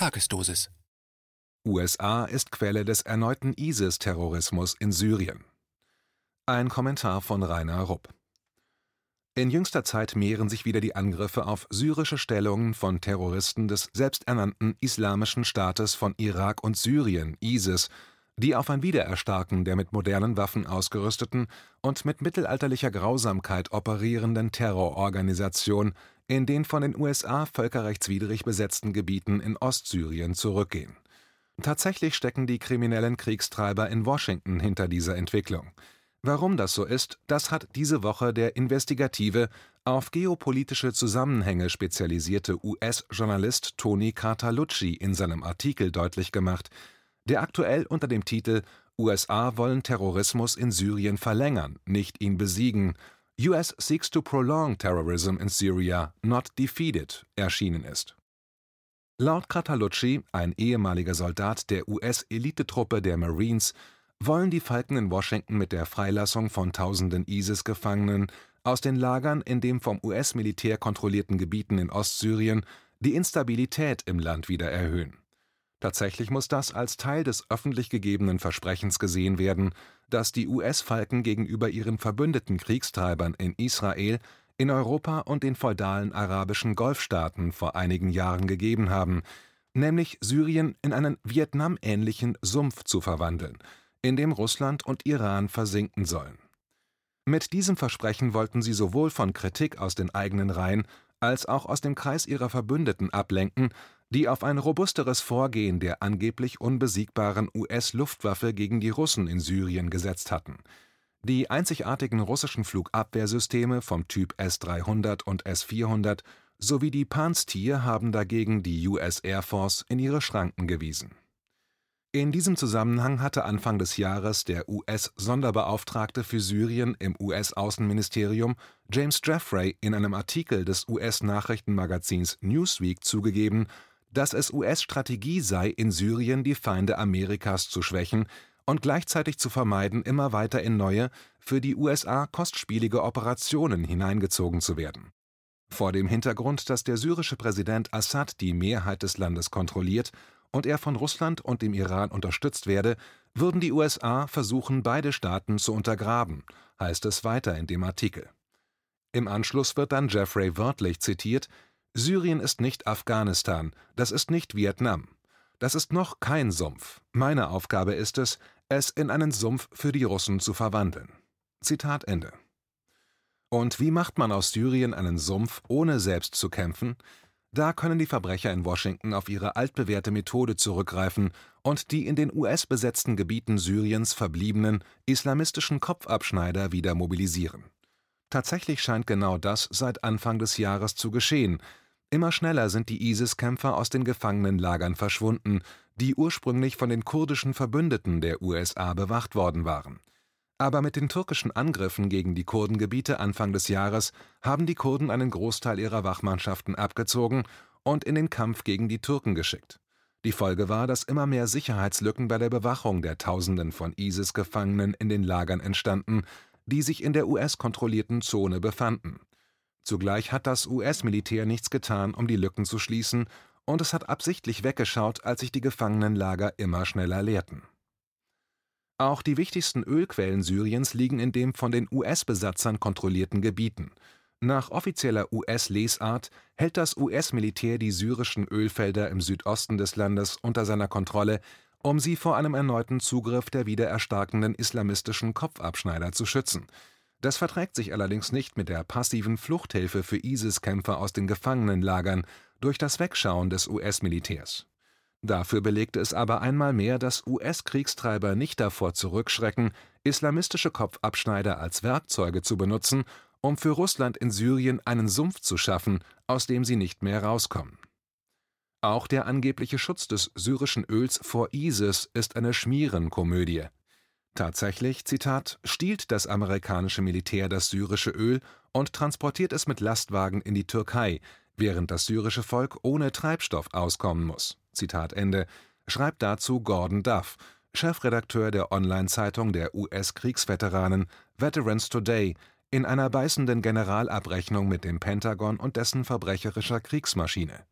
Tagesdosis. USA ist Quelle des erneuten ISIS-Terrorismus in Syrien. Ein Kommentar von Rainer Rupp. In jüngster Zeit mehren sich wieder die Angriffe auf syrische Stellungen von Terroristen des selbsternannten Islamischen Staates von Irak und Syrien (ISIS), die auf ein Wiedererstarken der mit modernen Waffen ausgerüsteten und mit mittelalterlicher Grausamkeit operierenden Terrororganisation in den von den USA völkerrechtswidrig besetzten Gebieten in Ostsyrien zurückgehen. Tatsächlich stecken die kriminellen Kriegstreiber in Washington hinter dieser Entwicklung. Warum das so ist, das hat diese Woche der investigative, auf geopolitische Zusammenhänge spezialisierte US-Journalist Tony Cartalucci in seinem Artikel deutlich gemacht, der aktuell unter dem Titel USA wollen Terrorismus in Syrien verlängern, nicht ihn besiegen US seeks to prolong terrorism in Syria, not defeat it erschienen ist. Laut Cartalucci, ein ehemaliger Soldat der US-Elitetruppe der Marines, wollen die Falken in Washington mit der Freilassung von tausenden ISIS-Gefangenen aus den Lagern in den vom US-Militär kontrollierten Gebieten in Ostsyrien die Instabilität im Land wieder erhöhen. Tatsächlich muss das als Teil des öffentlich gegebenen Versprechens gesehen werden, das die US-Falken gegenüber ihren verbündeten Kriegstreibern in Israel, in Europa und den feudalen arabischen Golfstaaten vor einigen Jahren gegeben haben, nämlich Syrien in einen Vietnam-ähnlichen Sumpf zu verwandeln, in dem Russland und Iran versinken sollen. Mit diesem Versprechen wollten sie sowohl von Kritik aus den eigenen Reihen als auch aus dem Kreis ihrer Verbündeten ablenken die auf ein robusteres Vorgehen der angeblich unbesiegbaren US-Luftwaffe gegen die Russen in Syrien gesetzt hatten. Die einzigartigen russischen Flugabwehrsysteme vom Typ S-300 und S-400 sowie die Panztier haben dagegen die US Air Force in ihre Schranken gewiesen. In diesem Zusammenhang hatte Anfang des Jahres der US-Sonderbeauftragte für Syrien im US-Außenministerium James Jeffrey in einem Artikel des US-Nachrichtenmagazins Newsweek zugegeben dass es US-Strategie sei, in Syrien die Feinde Amerikas zu schwächen und gleichzeitig zu vermeiden, immer weiter in neue, für die USA kostspielige Operationen hineingezogen zu werden. Vor dem Hintergrund, dass der syrische Präsident Assad die Mehrheit des Landes kontrolliert und er von Russland und dem Iran unterstützt werde, würden die USA versuchen, beide Staaten zu untergraben, heißt es weiter in dem Artikel. Im Anschluss wird dann Jeffrey wörtlich zitiert, Syrien ist nicht Afghanistan, das ist nicht Vietnam. Das ist noch kein Sumpf. Meine Aufgabe ist es, es in einen Sumpf für die Russen zu verwandeln. Zitat Ende. Und wie macht man aus Syrien einen Sumpf, ohne selbst zu kämpfen? Da können die Verbrecher in Washington auf ihre altbewährte Methode zurückgreifen und die in den US-besetzten Gebieten Syriens verbliebenen islamistischen Kopfabschneider wieder mobilisieren. Tatsächlich scheint genau das seit Anfang des Jahres zu geschehen. Immer schneller sind die ISIS-Kämpfer aus den Gefangenenlagern verschwunden, die ursprünglich von den kurdischen Verbündeten der USA bewacht worden waren. Aber mit den türkischen Angriffen gegen die Kurdengebiete Anfang des Jahres haben die Kurden einen Großteil ihrer Wachmannschaften abgezogen und in den Kampf gegen die Türken geschickt. Die Folge war, dass immer mehr Sicherheitslücken bei der Bewachung der Tausenden von ISIS-Gefangenen in den Lagern entstanden, die sich in der US-kontrollierten Zone befanden. Zugleich hat das US-Militär nichts getan, um die Lücken zu schließen, und es hat absichtlich weggeschaut, als sich die Gefangenenlager immer schneller leerten. Auch die wichtigsten Ölquellen Syriens liegen in den von den US-Besatzern kontrollierten Gebieten. Nach offizieller US-Lesart hält das US-Militär die syrischen Ölfelder im Südosten des Landes unter seiner Kontrolle, um sie vor einem erneuten Zugriff der wieder erstarkenden islamistischen Kopfabschneider zu schützen. Das verträgt sich allerdings nicht mit der passiven Fluchthilfe für ISIS-Kämpfer aus den Gefangenenlagern durch das Wegschauen des US-Militärs. Dafür belegte es aber einmal mehr, dass US-Kriegstreiber nicht davor zurückschrecken, islamistische Kopfabschneider als Werkzeuge zu benutzen, um für Russland in Syrien einen Sumpf zu schaffen, aus dem sie nicht mehr rauskommen. Auch der angebliche Schutz des syrischen Öls vor ISIS ist eine Schmierenkomödie. Tatsächlich, Zitat, stiehlt das amerikanische Militär das syrische Öl und transportiert es mit Lastwagen in die Türkei, während das syrische Volk ohne Treibstoff auskommen muss. Zitat Ende, schreibt dazu Gordon Duff, Chefredakteur der Online-Zeitung der US-Kriegsveteranen Veterans Today, in einer beißenden Generalabrechnung mit dem Pentagon und dessen verbrecherischer Kriegsmaschine.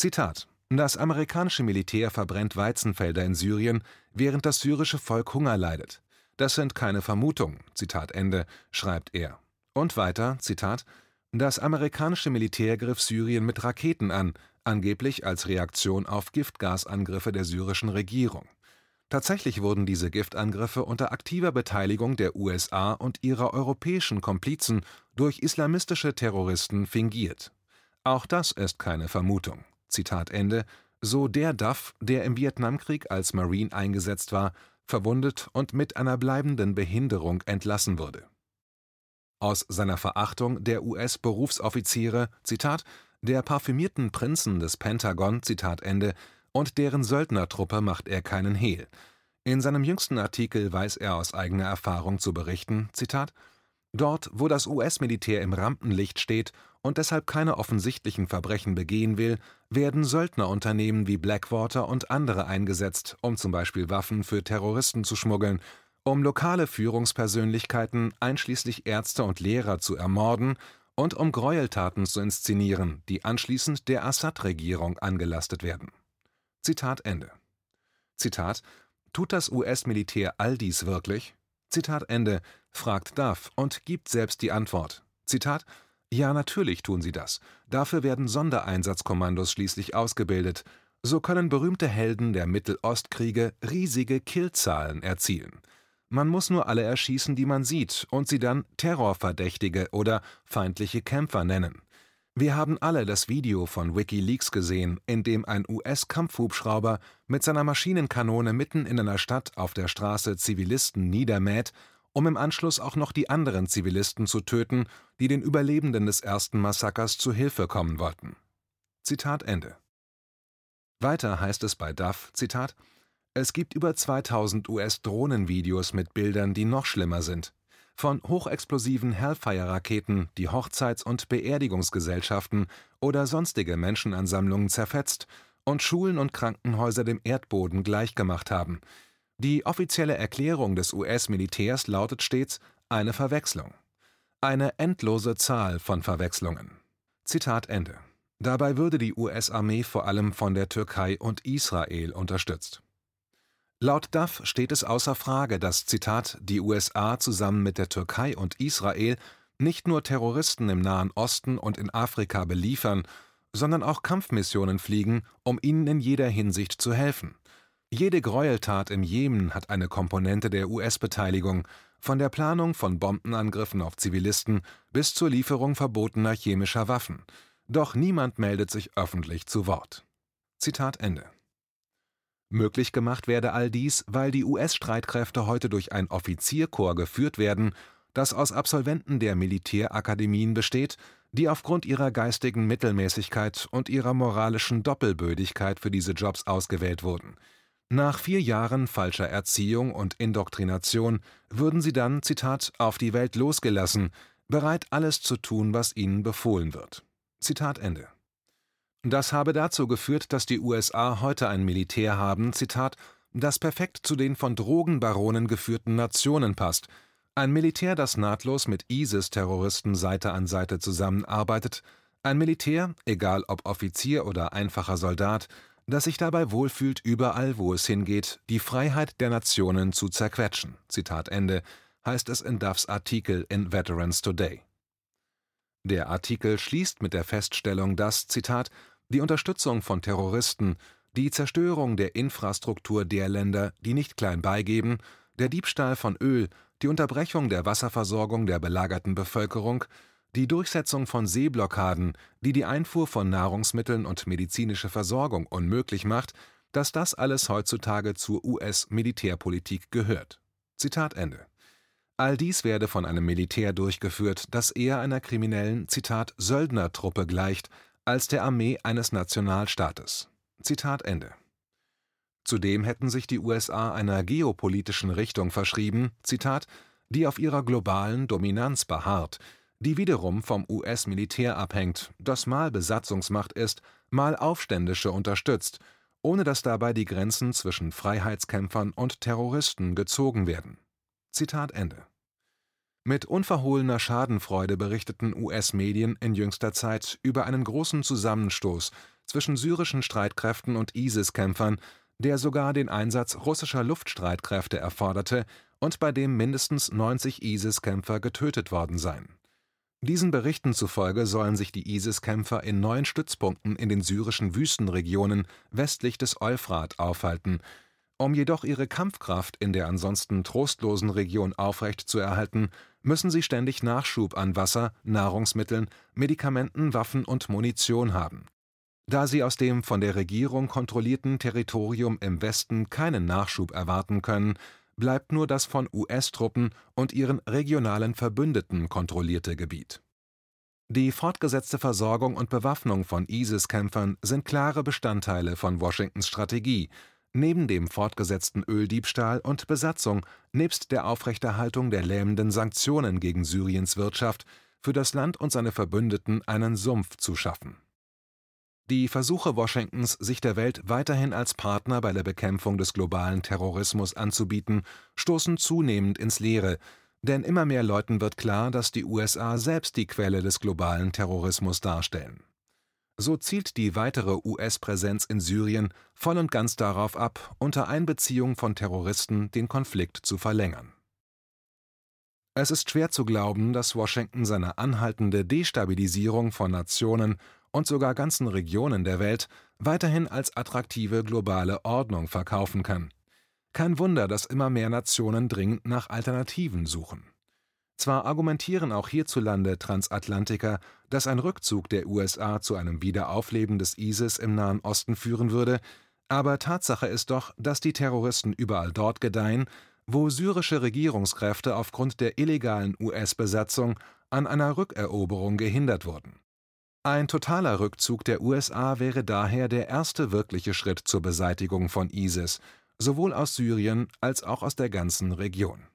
Zitat Das amerikanische Militär verbrennt Weizenfelder in Syrien, während das syrische Volk Hunger leidet. Das sind keine Vermutungen, Zitat Ende, schreibt er. Und weiter, Zitat, das amerikanische Militär griff Syrien mit Raketen an, angeblich als Reaktion auf Giftgasangriffe der syrischen Regierung. Tatsächlich wurden diese Giftangriffe unter aktiver Beteiligung der USA und ihrer europäischen Komplizen durch islamistische Terroristen fingiert. Auch das ist keine Vermutung. So der Duff, der im Vietnamkrieg als Marine eingesetzt war, verwundet und mit einer bleibenden Behinderung entlassen wurde. Aus seiner Verachtung der US-Berufsoffiziere, der parfümierten Prinzen des Pentagon, und deren Söldnertruppe macht er keinen Hehl. In seinem jüngsten Artikel weiß er aus eigener Erfahrung zu berichten, Zitat, Dort, wo das US-Militär im Rampenlicht steht und deshalb keine offensichtlichen Verbrechen begehen will, werden Söldnerunternehmen wie Blackwater und andere eingesetzt, um zum Beispiel Waffen für Terroristen zu schmuggeln, um lokale Führungspersönlichkeiten einschließlich Ärzte und Lehrer zu ermorden und um Gräueltaten zu inszenieren, die anschließend der Assad-Regierung angelastet werden. Zitat Ende. Zitat Tut das US-Militär all dies wirklich? Zitat Ende, fragt Duff und gibt selbst die Antwort. Zitat Ja, natürlich tun sie das. Dafür werden Sondereinsatzkommandos schließlich ausgebildet. So können berühmte Helden der Mittelostkriege riesige Killzahlen erzielen. Man muss nur alle erschießen, die man sieht, und sie dann Terrorverdächtige oder feindliche Kämpfer nennen. Wir haben alle das Video von WikiLeaks gesehen, in dem ein US-Kampfhubschrauber mit seiner Maschinenkanone mitten in einer Stadt auf der Straße Zivilisten niedermäht, um im Anschluss auch noch die anderen Zivilisten zu töten, die den Überlebenden des ersten Massakers zu Hilfe kommen wollten. Zitat Ende. Weiter heißt es bei Duff, Zitat, es gibt über 2000 US-Drohnenvideos mit Bildern, die noch schlimmer sind. Von hochexplosiven Hellfire-Raketen, die Hochzeits- und Beerdigungsgesellschaften oder sonstige Menschenansammlungen zerfetzt und Schulen und Krankenhäuser dem Erdboden gleichgemacht haben. Die offizielle Erklärung des US-Militärs lautet stets eine Verwechslung. Eine endlose Zahl von Verwechslungen. Zitat Ende. Dabei würde die US-Armee vor allem von der Türkei und Israel unterstützt Laut Duff steht es außer Frage, dass die USA zusammen mit der Türkei und Israel nicht nur Terroristen im Nahen Osten und in Afrika beliefern, sondern auch Kampfmissionen fliegen, um ihnen in jeder Hinsicht zu helfen. Jede Gräueltat im Jemen hat eine Komponente der US-Beteiligung, von der Planung von Bombenangriffen auf Zivilisten bis zur Lieferung verbotener chemischer Waffen. Doch niemand meldet sich öffentlich zu Wort. Zitat Ende. Möglich gemacht werde all dies, weil die US-Streitkräfte heute durch ein Offizierkorps geführt werden, das aus Absolventen der Militärakademien besteht, die aufgrund ihrer geistigen Mittelmäßigkeit und ihrer moralischen Doppelbödigkeit für diese Jobs ausgewählt wurden. Nach vier Jahren falscher Erziehung und Indoktrination würden sie dann, Zitat, auf die Welt losgelassen, bereit alles zu tun, was ihnen befohlen wird. Zitat Ende. Das habe dazu geführt, dass die USA heute ein Militär haben, Zitat, das perfekt zu den von Drogenbaronen geführten Nationen passt, ein Militär, das nahtlos mit ISIS-Terroristen Seite an Seite zusammenarbeitet, ein Militär, egal ob Offizier oder einfacher Soldat, das sich dabei wohlfühlt, überall, wo es hingeht, die Freiheit der Nationen zu zerquetschen. Zitat Ende, heißt es in Duffs Artikel in Veterans Today. Der Artikel schließt mit der Feststellung, dass, Zitat, die Unterstützung von Terroristen, die Zerstörung der Infrastruktur der Länder, die nicht klein beigeben, der Diebstahl von Öl, die Unterbrechung der Wasserversorgung der belagerten Bevölkerung, die Durchsetzung von Seeblockaden, die die Einfuhr von Nahrungsmitteln und medizinische Versorgung unmöglich macht, dass das alles heutzutage zur US-Militärpolitik gehört. Zitat Ende. All dies werde von einem Militär durchgeführt, das eher einer kriminellen, Zitat, Söldnertruppe gleicht, als der Armee eines Nationalstaates. Zitat Ende. Zudem hätten sich die USA einer geopolitischen Richtung verschrieben, Zitat, die auf ihrer globalen Dominanz beharrt, die wiederum vom US-Militär abhängt, das mal Besatzungsmacht ist, mal Aufständische unterstützt, ohne dass dabei die Grenzen zwischen Freiheitskämpfern und Terroristen gezogen werden. Zitat Ende. Mit unverhohlener Schadenfreude berichteten US-Medien in jüngster Zeit über einen großen Zusammenstoß zwischen syrischen Streitkräften und ISIS-Kämpfern, der sogar den Einsatz russischer Luftstreitkräfte erforderte und bei dem mindestens 90 ISIS-Kämpfer getötet worden seien. Diesen Berichten zufolge sollen sich die ISIS-Kämpfer in neun Stützpunkten in den syrischen Wüstenregionen westlich des Euphrat aufhalten. Um jedoch ihre Kampfkraft in der ansonsten trostlosen Region aufrechtzuerhalten, müssen sie ständig Nachschub an Wasser, Nahrungsmitteln, Medikamenten, Waffen und Munition haben. Da sie aus dem von der Regierung kontrollierten Territorium im Westen keinen Nachschub erwarten können, bleibt nur das von US-Truppen und ihren regionalen Verbündeten kontrollierte Gebiet. Die fortgesetzte Versorgung und Bewaffnung von ISIS-Kämpfern sind klare Bestandteile von Washingtons Strategie, neben dem fortgesetzten Öldiebstahl und Besatzung nebst der Aufrechterhaltung der lähmenden Sanktionen gegen Syriens Wirtschaft für das Land und seine Verbündeten einen Sumpf zu schaffen die Versuche Washingtons, sich der Welt weiterhin als Partner bei der Bekämpfung des globalen Terrorismus anzubieten, stoßen zunehmend ins Leere, denn immer mehr Leuten wird klar, dass die USA selbst die Quelle des globalen Terrorismus darstellen. So zielt die weitere US-Präsenz in Syrien voll und ganz darauf ab, unter Einbeziehung von Terroristen den Konflikt zu verlängern. Es ist schwer zu glauben, dass Washington seine anhaltende Destabilisierung von Nationen und sogar ganzen Regionen der Welt weiterhin als attraktive globale Ordnung verkaufen kann. Kein Wunder, dass immer mehr Nationen dringend nach Alternativen suchen. Zwar argumentieren auch hierzulande Transatlantiker, dass ein Rückzug der USA zu einem Wiederaufleben des ISIS im Nahen Osten führen würde, aber Tatsache ist doch, dass die Terroristen überall dort gedeihen, wo syrische Regierungskräfte aufgrund der illegalen US-Besatzung an einer Rückeroberung gehindert wurden. Ein totaler Rückzug der USA wäre daher der erste wirkliche Schritt zur Beseitigung von ISIS, sowohl aus Syrien als auch aus der ganzen Region